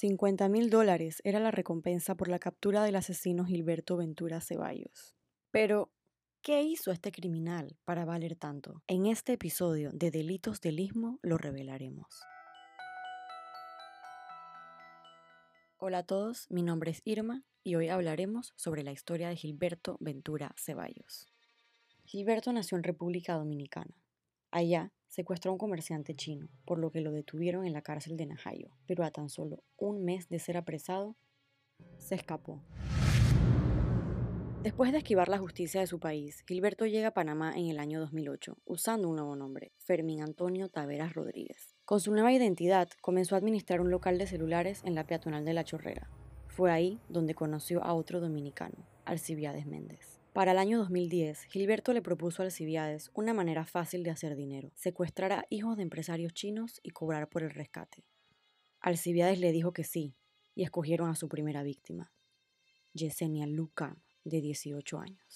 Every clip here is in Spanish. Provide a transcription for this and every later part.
50 mil dólares era la recompensa por la captura del asesino Gilberto Ventura Ceballos. Pero, ¿qué hizo este criminal para valer tanto? En este episodio de Delitos del Istmo lo revelaremos. Hola a todos, mi nombre es Irma y hoy hablaremos sobre la historia de Gilberto Ventura Ceballos. Gilberto nació en República Dominicana. Allá secuestró a un comerciante chino, por lo que lo detuvieron en la cárcel de Najayo, pero a tan solo un mes de ser apresado, se escapó. Después de esquivar la justicia de su país, Gilberto llega a Panamá en el año 2008, usando un nuevo nombre, Fermín Antonio Taveras Rodríguez. Con su nueva identidad, comenzó a administrar un local de celulares en la peatonal de La Chorrera. Fue ahí donde conoció a otro dominicano, Alcibiades Méndez. Para el año 2010, Gilberto le propuso a Alcibiades una manera fácil de hacer dinero, secuestrar a hijos de empresarios chinos y cobrar por el rescate. Alcibiades le dijo que sí, y escogieron a su primera víctima, Yesenia Luca, de 18 años.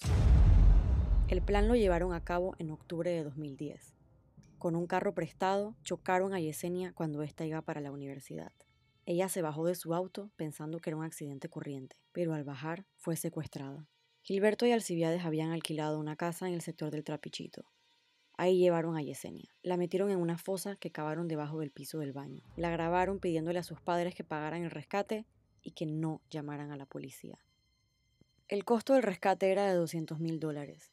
El plan lo llevaron a cabo en octubre de 2010. Con un carro prestado, chocaron a Yesenia cuando ésta iba para la universidad. Ella se bajó de su auto pensando que era un accidente corriente, pero al bajar fue secuestrada. Gilberto y Alcibiades habían alquilado una casa en el sector del Trapichito. Ahí llevaron a Yesenia. La metieron en una fosa que cavaron debajo del piso del baño. La grabaron pidiéndole a sus padres que pagaran el rescate y que no llamaran a la policía. El costo del rescate era de 200 mil dólares,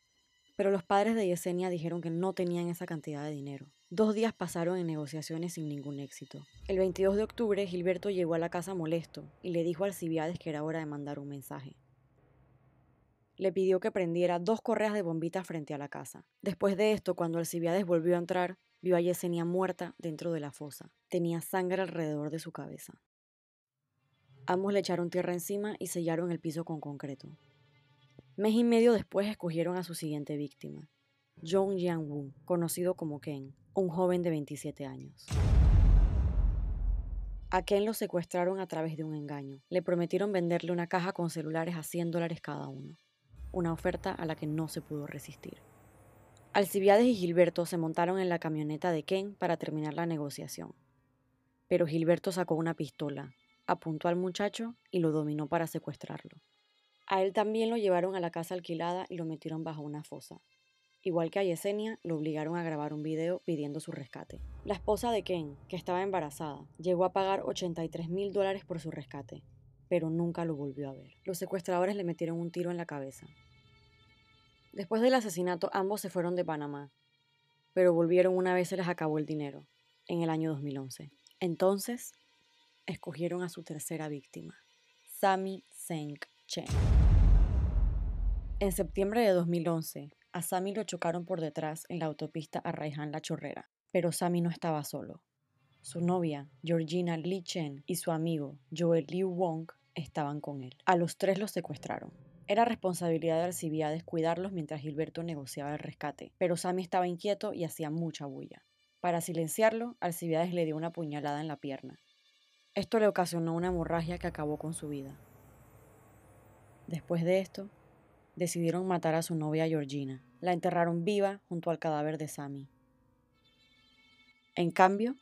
pero los padres de Yesenia dijeron que no tenían esa cantidad de dinero. Dos días pasaron en negociaciones sin ningún éxito. El 22 de octubre, Gilberto llegó a la casa molesto y le dijo a Alcibiades que era hora de mandar un mensaje le pidió que prendiera dos correas de bombitas frente a la casa. Después de esto, cuando Alcibiades volvió a entrar, vio a Yesenia muerta dentro de la fosa. Tenía sangre alrededor de su cabeza. Ambos le echaron tierra encima y sellaron el piso con concreto. Mes y medio después escogieron a su siguiente víctima, Jong Yang-woo, conocido como Ken, un joven de 27 años. A Ken lo secuestraron a través de un engaño. Le prometieron venderle una caja con celulares a 100 dólares cada uno una oferta a la que no se pudo resistir. Alcibiades y Gilberto se montaron en la camioneta de Ken para terminar la negociación. Pero Gilberto sacó una pistola, apuntó al muchacho y lo dominó para secuestrarlo. A él también lo llevaron a la casa alquilada y lo metieron bajo una fosa. Igual que a Yesenia, lo obligaron a grabar un video pidiendo su rescate. La esposa de Ken, que estaba embarazada, llegó a pagar 83 mil dólares por su rescate, pero nunca lo volvió a ver. Los secuestradores le metieron un tiro en la cabeza. Después del asesinato, ambos se fueron de Panamá, pero volvieron una vez se les acabó el dinero, en el año 2011. Entonces, escogieron a su tercera víctima, Sami Seng Chen. En septiembre de 2011, a Sami lo chocaron por detrás en la autopista a Raihan La Chorrera, pero Sami no estaba solo. Su novia, Georgina Lee Chen, y su amigo, Joel Liu Wong, estaban con él. A los tres los secuestraron. Era responsabilidad de Alcibiades cuidarlos mientras Gilberto negociaba el rescate, pero Sammy estaba inquieto y hacía mucha bulla. Para silenciarlo, Alcibiades le dio una puñalada en la pierna. Esto le ocasionó una hemorragia que acabó con su vida. Después de esto, decidieron matar a su novia Georgina. La enterraron viva junto al cadáver de Sammy. En cambio,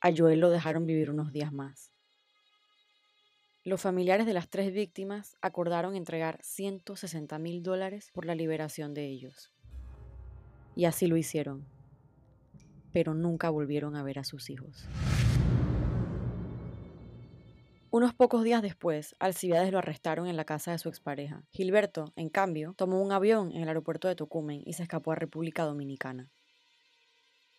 a Joel lo dejaron vivir unos días más. Los familiares de las tres víctimas acordaron entregar 160 mil dólares por la liberación de ellos. Y así lo hicieron, pero nunca volvieron a ver a sus hijos. Unos pocos días después, Alcibiades lo arrestaron en la casa de su expareja. Gilberto, en cambio, tomó un avión en el aeropuerto de Tocumen y se escapó a República Dominicana.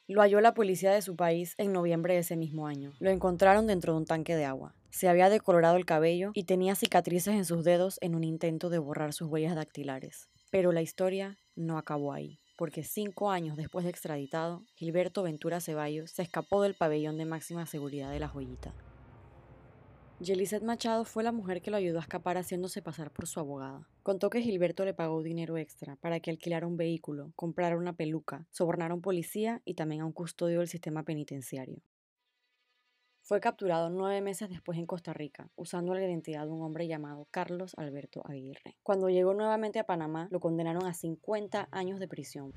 Lo halló la policía de su país en noviembre de ese mismo año. Lo encontraron dentro de un tanque de agua. Se había decolorado el cabello y tenía cicatrices en sus dedos en un intento de borrar sus huellas dactilares. Pero la historia no acabó ahí, porque cinco años después de extraditado, Gilberto Ventura Ceballos se escapó del pabellón de máxima seguridad de la joyita. Yelicet Machado fue la mujer que lo ayudó a escapar haciéndose pasar por su abogada. Contó que Gilberto le pagó dinero extra para que alquilara un vehículo, comprara una peluca, sobornara un policía y también a un custodio del sistema penitenciario. Fue capturado nueve meses después en Costa Rica, usando la identidad de un hombre llamado Carlos Alberto Aguirre. Cuando llegó nuevamente a Panamá, lo condenaron a 50 años de prisión.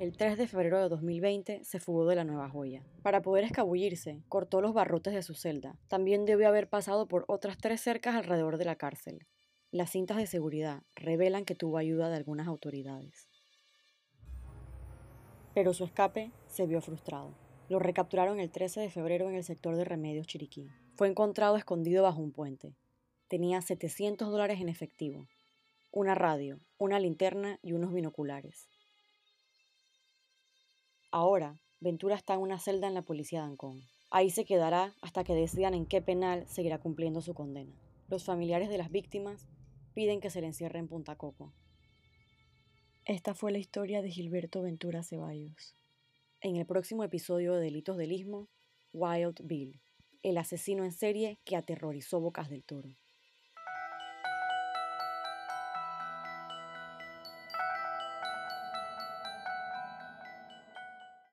El 3 de febrero de 2020 se fugó de la Nueva Joya. Para poder escabullirse, cortó los barrotes de su celda. También debió haber pasado por otras tres cercas alrededor de la cárcel. Las cintas de seguridad revelan que tuvo ayuda de algunas autoridades. Pero su escape se vio frustrado. Lo recapturaron el 13 de febrero en el sector de Remedios Chiriquí. Fue encontrado escondido bajo un puente. Tenía 700 dólares en efectivo, una radio, una linterna y unos binoculares. Ahora, Ventura está en una celda en la policía de Ancón. Ahí se quedará hasta que decidan en qué penal seguirá cumpliendo su condena. Los familiares de las víctimas piden que se le encierre en Punta Coco. Esta fue la historia de Gilberto Ventura Ceballos. En el próximo episodio de Delitos del Istmo, Wild Bill, el asesino en serie que aterrorizó Bocas del Toro.